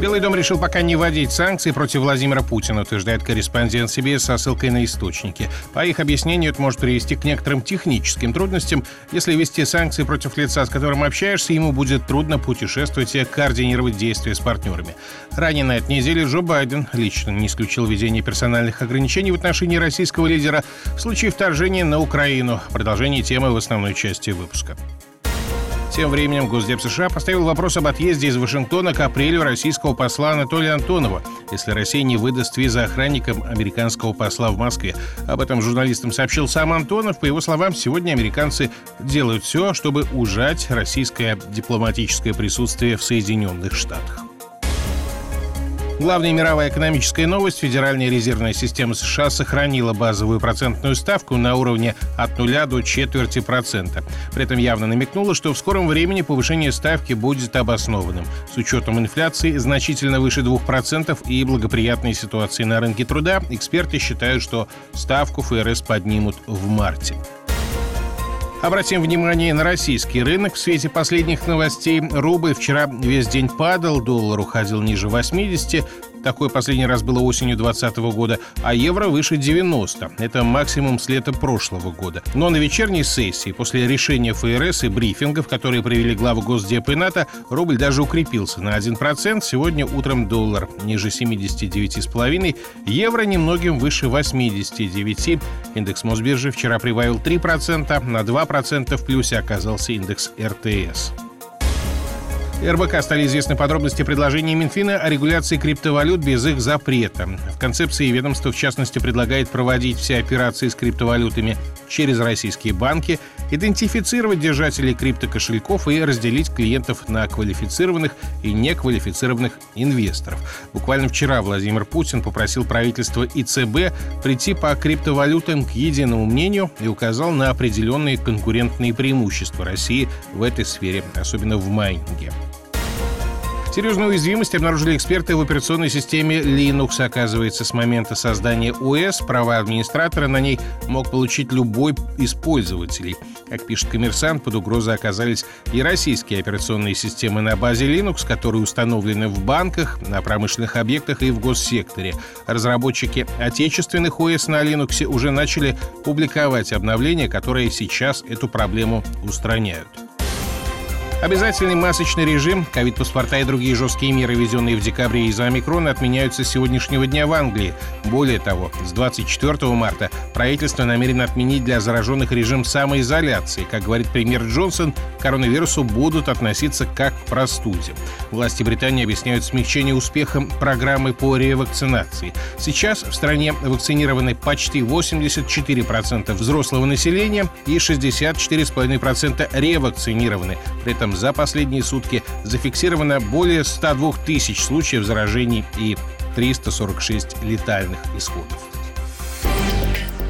Белый дом решил пока не вводить санкции против Владимира Путина, утверждает корреспондент CBS со ссылкой на источники. По их объяснению, это может привести к некоторым техническим трудностям. Если ввести санкции против лица, с которым общаешься, ему будет трудно путешествовать и координировать действия с партнерами. Ранее на этой неделе Джо Байден лично не исключил введение персональных ограничений в отношении российского лидера в случае вторжения на Украину. Продолжение темы в основной части выпуска. Тем временем Госдеп США поставил вопрос об отъезде из Вашингтона к апрелю российского посла Анатолия Антонова, если Россия не выдаст визы охранникам американского посла в Москве. Об этом журналистам сообщил сам Антонов. По его словам, сегодня американцы делают все, чтобы ужать российское дипломатическое присутствие в Соединенных Штатах. Главная мировая экономическая новость. Федеральная резервная система США сохранила базовую процентную ставку на уровне от нуля до четверти процента. При этом явно намекнула, что в скором времени повышение ставки будет обоснованным. С учетом инфляции значительно выше 2% и благоприятной ситуации на рынке труда, эксперты считают, что ставку ФРС поднимут в марте. Обратим внимание на российский рынок. В свете последних новостей рубль вчера весь день падал, доллар уходил ниже 80, Такое последний раз было осенью 2020 года, а евро выше 90. Это максимум с лета прошлого года. Но на вечерней сессии, после решения ФРС и брифингов, которые провели главы Госдепа и НАТО, рубль даже укрепился на 1%. Сегодня утром доллар ниже 79,5, евро немногим выше 89. Индекс Мосбиржи вчера прибавил 3%, на 2% в плюсе оказался индекс РТС. РБК стали известны подробности предложения Минфина о регуляции криптовалют без их запрета. В концепции ведомство, в частности, предлагает проводить все операции с криптовалютами через российские банки, идентифицировать держателей криптокошельков и разделить клиентов на квалифицированных и неквалифицированных инвесторов. Буквально вчера Владимир Путин попросил правительство и ЦБ прийти по криптовалютам к единому мнению и указал на определенные конкурентные преимущества России в этой сфере, особенно в майнинге. Серьезную уязвимость обнаружили эксперты в операционной системе Linux. Оказывается, с момента создания ОС права администратора на ней мог получить любой из пользователей. Как пишет коммерсант, под угрозой оказались и российские операционные системы на базе Linux, которые установлены в банках, на промышленных объектах и в госсекторе. Разработчики отечественных ОС на Linux уже начали публиковать обновления, которые сейчас эту проблему устраняют. Обязательный масочный режим, ковид-паспорта и другие жесткие меры, введенные в декабре из-за омикрона, отменяются с сегодняшнего дня в Англии. Более того, с 24 марта правительство намерено отменить для зараженных режим самоизоляции. Как говорит премьер Джонсон, коронавирусу будут относиться как к простуде. Власти Британии объясняют смягчение успехом программы по ревакцинации. Сейчас в стране вакцинированы почти 84% взрослого населения и 64,5% ревакцинированы. При этом за последние сутки зафиксировано более 102 тысяч случаев заражений и 346 летальных исходов.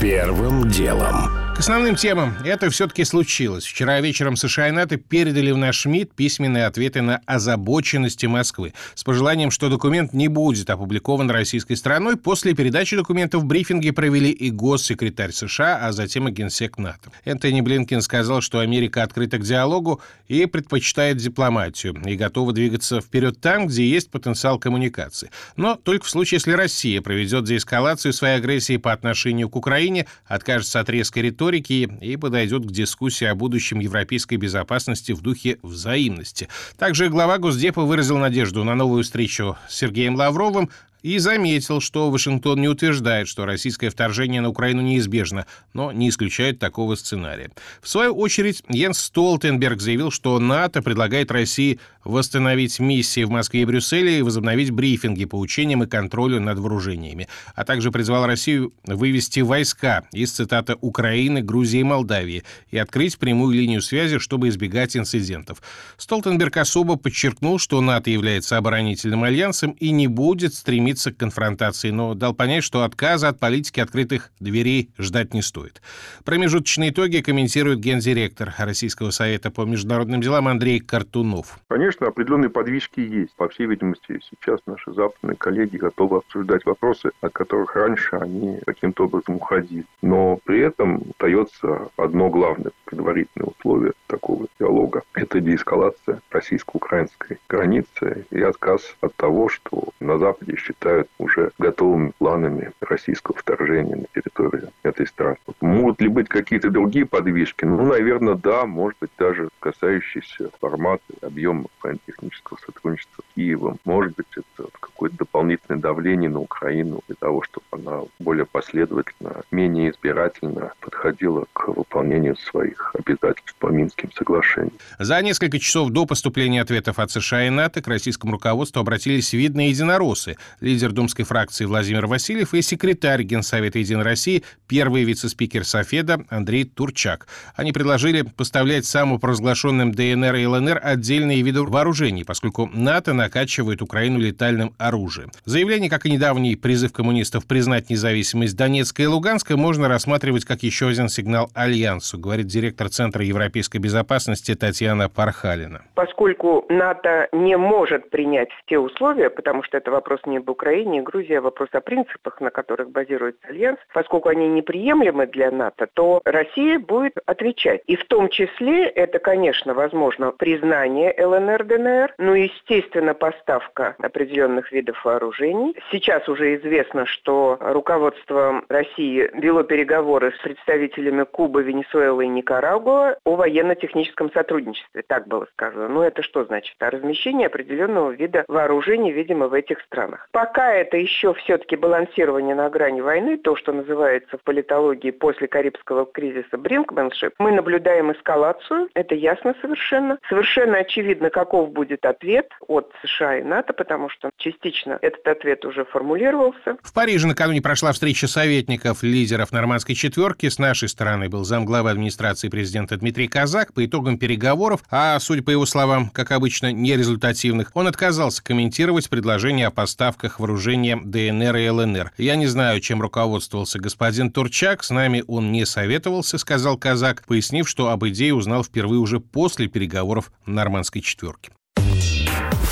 Первым делом. К основным темам. Это все-таки случилось. Вчера вечером США и НАТО передали в наш МИД письменные ответы на озабоченности Москвы с пожеланием, что документ не будет опубликован российской стороной. После передачи документов брифинги провели и госсекретарь США, а затем и генсек НАТО. Энтони Блинкин сказал, что Америка открыта к диалогу и предпочитает дипломатию и готова двигаться вперед там, где есть потенциал коммуникации. Но только в случае, если Россия проведет деэскалацию своей агрессии по отношению к Украине, откажется от резкой риторики риторики и подойдет к дискуссии о будущем европейской безопасности в духе взаимности. Также глава Госдепа выразил надежду на новую встречу с Сергеем Лавровым, и заметил, что Вашингтон не утверждает, что российское вторжение на Украину неизбежно, но не исключает такого сценария. В свою очередь, Йенс Столтенберг заявил, что НАТО предлагает России восстановить миссии в Москве и Брюсселе и возобновить брифинги по учениям и контролю над вооружениями, а также призвал Россию вывести войска из, цитата, Украины, Грузии и Молдавии и открыть прямую линию связи, чтобы избегать инцидентов. Столтенберг особо подчеркнул, что НАТО является оборонительным альянсом и не будет стремиться стремится к конфронтации, но дал понять, что отказа от политики открытых дверей ждать не стоит. Промежуточные итоги комментирует гендиректор Российского совета по международным делам Андрей Картунов. Конечно, определенные подвижки есть. По всей видимости, сейчас наши западные коллеги готовы обсуждать вопросы, от которых раньше они каким-то образом уходили. Но при этом остается одно главное предварительное условие такого диалога. Это деэскалация российско-украинской границы и отказ от того, что на Западе считают уже готовыми планами российского вторжения на территорию этой страны. Могут ли быть какие-то другие подвижки? Ну, наверное, да, может быть, даже касающиеся формата, объема военно-технического сотрудничества с Киевом. Может быть, это какое-то дополнительное давление на Украину для того, чтобы она более последовательно, менее избирательно подходила к выполнению своих обязательств по Минским соглашениям. За несколько часов до поступления ответов от США и НАТО к российскому руководству обратились видные единороссы, лидер думской фракции Владимир Васильев и секретарь Генсовета «Единой России», первый вице-спикер Софеда Андрей Турчак. Они предложили поставлять самопровозглашенным ДНР и ЛНР отдельные виды вооружений, поскольку НАТО накачивает Украину летальным оружием. Заявление, как и недавний призыв коммунистов признать независимость Донецка и Луганска, можно рассматривать как еще один сигнал Альянсу, говорит директор Центра европейской безопасности Татьяна Пархалина. Поскольку НАТО не может принять те условия, потому что это вопрос не об Украине и Грузии, а вопрос о принципах, на которых базируется Альянс, поскольку они неприемлемы для НАТО, то Россия будет отвечать. И в том числе это, конечно, возможно признание ЛНР, ДНР, но, естественно, поставка определенных видов вооружений. Сейчас уже известно, что руководство России вело переговоры с представителями Кубы, Венесуэлы и Никарагуа о военно-техническом сотрудничестве. Так было сказано. Но это что значит? О размещении определенного вида вооружений, видимо, в этих странах. Пока это еще все-таки балансирование на грани войны, то, что называется в политологии после Карибского кризиса бринкменшип, мы наблюдаем эскалацию, это ясно совершенно. Совершенно очевидно, каков будет ответ от США и НАТО, потому что частично этот ответ уже формулировался. В Париже накануне прошла встреча советников лидеров нормандской четверки. С нашей стороны был замглавы администрации президента Дмитрий Казак. По итогам переговоров, а, судя по его словам, как обычно, нерезультативных, он отказался комментировать предложение о поставках вооружения ДНР и ЛНР. Я не знаю, чем руководствовался господин Турчак, с нами он не советовался, сказал Казак, пояснив, что об идее узнал впервые уже после переговоров нормандской четверки.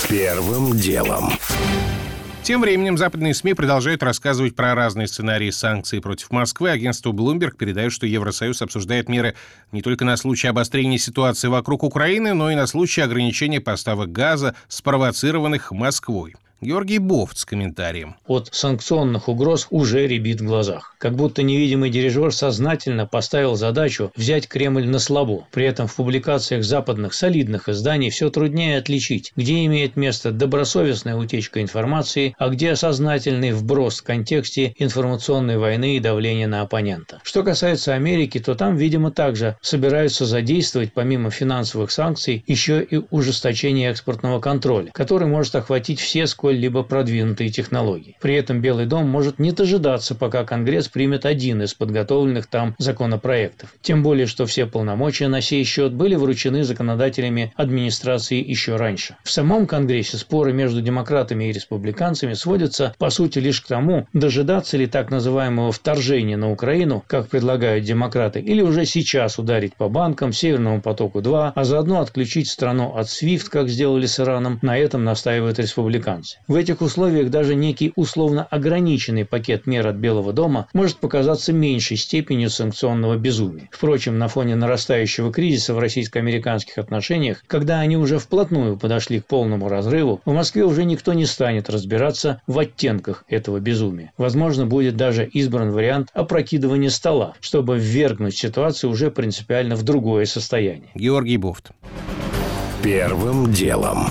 Первым делом. Тем временем западные СМИ продолжают рассказывать про разные сценарии санкций против Москвы. Агентство Bloomberg передает, что Евросоюз обсуждает меры не только на случай обострения ситуации вокруг Украины, но и на случай ограничения поставок газа, спровоцированных Москвой. Георгий Бофт с комментарием. От санкционных угроз уже ребит в глазах. Как будто невидимый дирижер сознательно поставил задачу взять Кремль на слабо. При этом в публикациях западных солидных изданий все труднее отличить, где имеет место добросовестная утечка информации, а где сознательный вброс в контексте информационной войны и давления на оппонента. Что касается Америки, то там, видимо, также собираются задействовать помимо финансовых санкций еще и ужесточение экспортного контроля, который может охватить все сколь сколь-либо продвинутые технологии. При этом Белый дом может не дожидаться, пока Конгресс примет один из подготовленных там законопроектов. Тем более, что все полномочия на сей счет были вручены законодателями администрации еще раньше. В самом Конгрессе споры между демократами и республиканцами сводятся, по сути, лишь к тому, дожидаться ли так называемого вторжения на Украину, как предлагают демократы, или уже сейчас ударить по банкам, Северному потоку-2, а заодно отключить страну от SWIFT, как сделали с Ираном, на этом настаивают республиканцы. В этих условиях даже некий условно ограниченный пакет мер от Белого дома может показаться меньшей степенью санкционного безумия. Впрочем, на фоне нарастающего кризиса в российско-американских отношениях, когда они уже вплотную подошли к полному разрыву, в Москве уже никто не станет разбираться в оттенках этого безумия. Возможно, будет даже избран вариант опрокидывания стола, чтобы ввергнуть ситуацию уже принципиально в другое состояние. Георгий Буфт. Первым делом.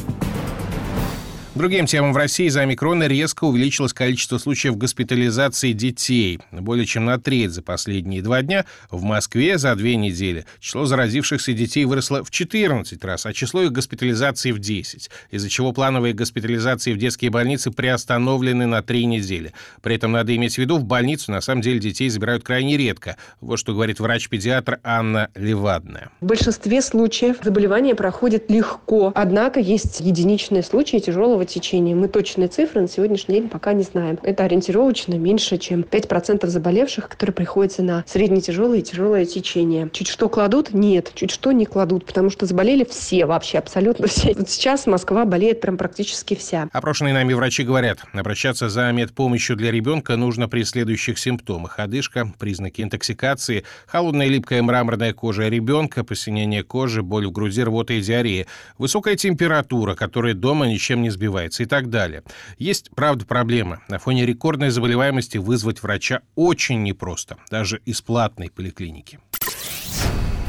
Другим темам в России за омикрона резко увеличилось количество случаев госпитализации детей. Более чем на треть за последние два дня. В Москве за две недели число заразившихся детей выросло в 14 раз, а число их госпитализаций в 10, из-за чего плановые госпитализации в детские больницы приостановлены на три недели. При этом надо иметь в виду, в больницу на самом деле детей забирают крайне редко. Вот что говорит врач-педиатр Анна Левадная. В большинстве случаев заболевание проходит легко, однако есть единичные случаи тяжелого тяжелого течения. Мы точные цифры на сегодняшний день пока не знаем. Это ориентировочно меньше, чем 5% заболевших, которые приходятся на средне-тяжелое и тяжелое течение. Чуть что кладут? Нет. Чуть что не кладут, потому что заболели все вообще, абсолютно все. Вот сейчас Москва болеет прям практически вся. Опрошенные нами врачи говорят, обращаться за медпомощью для ребенка нужно при следующих симптомах. Одышка, признаки интоксикации, холодная липкая мраморная кожа ребенка, посинение кожи, боль в груди, рвота и диарея, высокая температура, которая дома ничем не сбивается и так далее. Есть, правда, проблема. На фоне рекордной заболеваемости вызвать врача очень непросто, даже из платной поликлиники.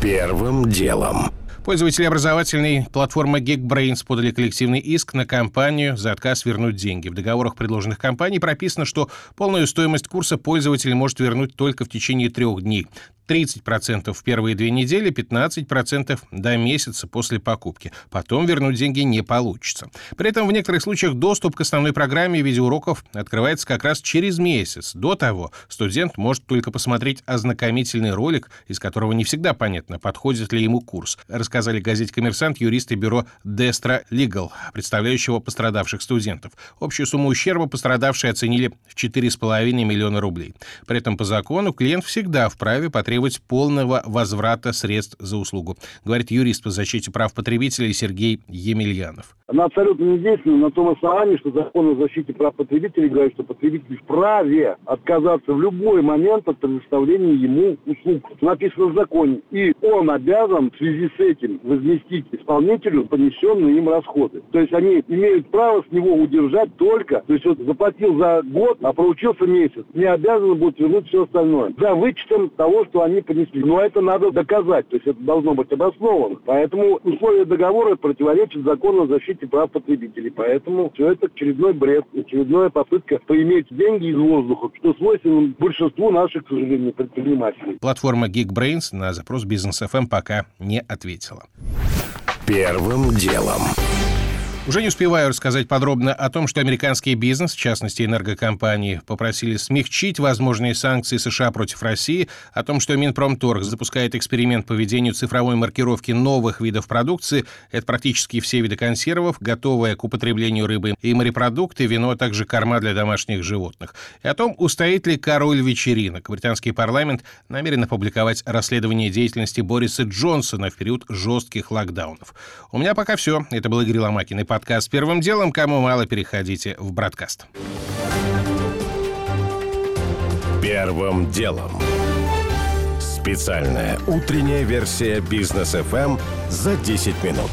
Первым делом. Пользователи образовательной платформы Geekbrains подали коллективный иск на компанию за отказ вернуть деньги. В договорах предложенных компаний прописано, что полную стоимость курса пользователь может вернуть только в течение трех дней. 30% в первые две недели, 15% до месяца после покупки. Потом вернуть деньги не получится. При этом в некоторых случаях доступ к основной программе видеоуроков открывается как раз через месяц. До того студент может только посмотреть ознакомительный ролик, из которого не всегда понятно, подходит ли ему курс рассказали газете «Коммерсант» юристы бюро Destra Legal, представляющего пострадавших студентов. Общую сумму ущерба пострадавшие оценили в 4,5 миллиона рублей. При этом по закону клиент всегда вправе потребовать полного возврата средств за услугу, говорит юрист по защите прав потребителей Сергей Емельянов. Она абсолютно не действенна на том основании, что закон о защите прав потребителей говорит, что потребитель вправе отказаться в любой момент от предоставления ему услуг. Написано в законе. И он обязан в связи с этим возместить исполнителю понесенные им расходы. То есть они имеют право с него удержать только, то есть вот заплатил за год, а проучился месяц, не обязаны будут вернуть все остальное. За вычетом того, что они понесли. Но это надо доказать, то есть это должно быть обосновано. Поэтому условия договора противоречат закону о защите прав потребителей. Поэтому все это очередной бред, очередная попытка поиметь деньги из воздуха, что свойственно большинству наших, к сожалению, предпринимателей. Платформа Geekbrains на запрос Бизнес FM пока не ответила. Первым делом. Уже не успеваю рассказать подробно о том, что американский бизнес, в частности энергокомпании, попросили смягчить возможные санкции США против России, о том, что Минпромторг запускает эксперимент по введению цифровой маркировки новых видов продукции, это практически все виды консервов, готовые к употреблению рыбы и морепродукты, вино, а также корма для домашних животных. И о том, устоит ли король вечеринок. Британский парламент намерен опубликовать расследование деятельности Бориса Джонсона в период жестких локдаунов. У меня пока все. Это был Игорь Ломакин и подкаст «Первым делом». Кому мало, переходите в «Браткаст». Первым делом. Специальная утренняя версия «Бизнес-ФМ» за 10 минут.